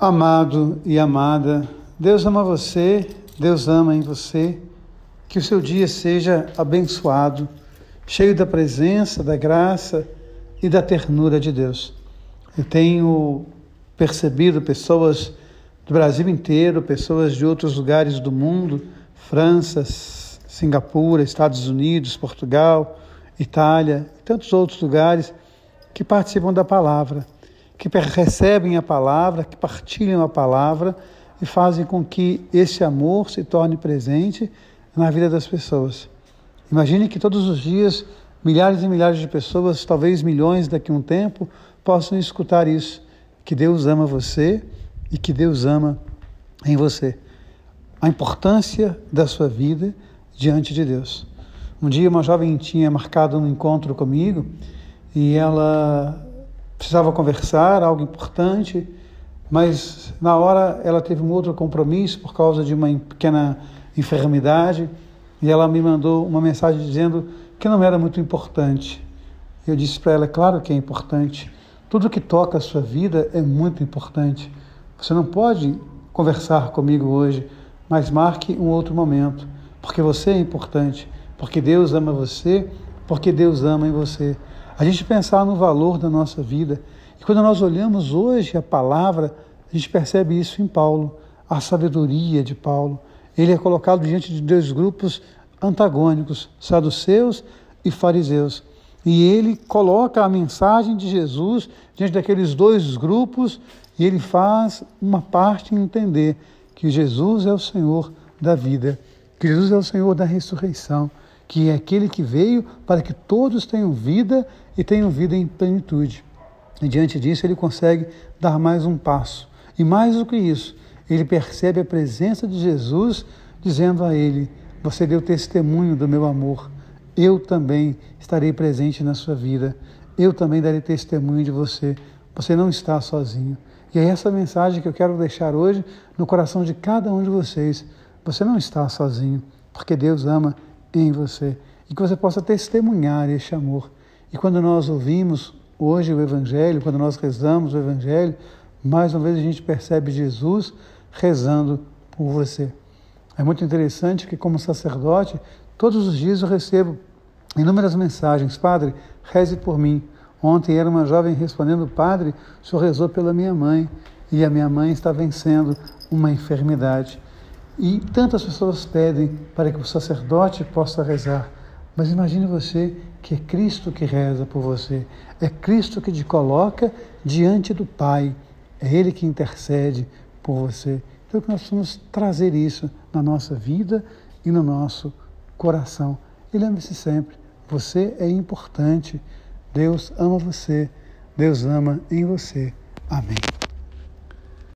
Amado e amada, Deus ama você, Deus ama em você. Que o seu dia seja abençoado, cheio da presença, da graça e da ternura de Deus. Eu tenho percebido pessoas do Brasil inteiro, pessoas de outros lugares do mundo, França, Singapura, Estados Unidos, Portugal, Itália e tantos outros lugares que participam da palavra que recebem a palavra, que partilham a palavra e fazem com que esse amor se torne presente na vida das pessoas. Imagine que todos os dias milhares e milhares de pessoas, talvez milhões daqui a um tempo, possam escutar isso, que Deus ama você e que Deus ama em você. A importância da sua vida diante de Deus. Um dia uma jovem tinha marcado um encontro comigo e ela precisava conversar, algo importante, mas na hora ela teve um outro compromisso por causa de uma pequena enfermidade e ela me mandou uma mensagem dizendo que não era muito importante. Eu disse para ela: claro que é importante. Tudo que toca a sua vida é muito importante. Você não pode conversar comigo hoje, mas marque um outro momento, porque você é importante, porque Deus ama você, porque Deus ama em você a gente pensar no valor da nossa vida. E quando nós olhamos hoje a palavra, a gente percebe isso em Paulo, a sabedoria de Paulo. Ele é colocado diante de dois grupos antagônicos, saduceus e fariseus. E ele coloca a mensagem de Jesus diante daqueles dois grupos e ele faz uma parte entender que Jesus é o Senhor da vida, que Jesus é o Senhor da ressurreição, que é aquele que veio para que todos tenham vida e tenham vida em plenitude. E diante disso, ele consegue dar mais um passo. E mais do que isso, ele percebe a presença de Jesus dizendo a ele: Você deu testemunho do meu amor, eu também estarei presente na sua vida, eu também darei testemunho de você. Você não está sozinho. E é essa mensagem que eu quero deixar hoje no coração de cada um de vocês. Você não está sozinho, porque Deus ama em você e que você possa testemunhar este amor. E quando nós ouvimos hoje o Evangelho, quando nós rezamos o Evangelho, mais uma vez a gente percebe Jesus rezando por você. É muito interessante que, como sacerdote, todos os dias eu recebo inúmeras mensagens: Padre, reze por mim. Ontem era uma jovem respondendo: Padre, o senhor rezou pela minha mãe e a minha mãe está vencendo uma enfermidade. E tantas pessoas pedem para que o sacerdote possa rezar. Mas imagine você que é Cristo que reza por você, é Cristo que te coloca diante do Pai, é Ele que intercede por você. Então, nós precisamos trazer isso na nossa vida e no nosso coração. E lembre-se sempre: você é importante, Deus ama você, Deus ama em você. Amém.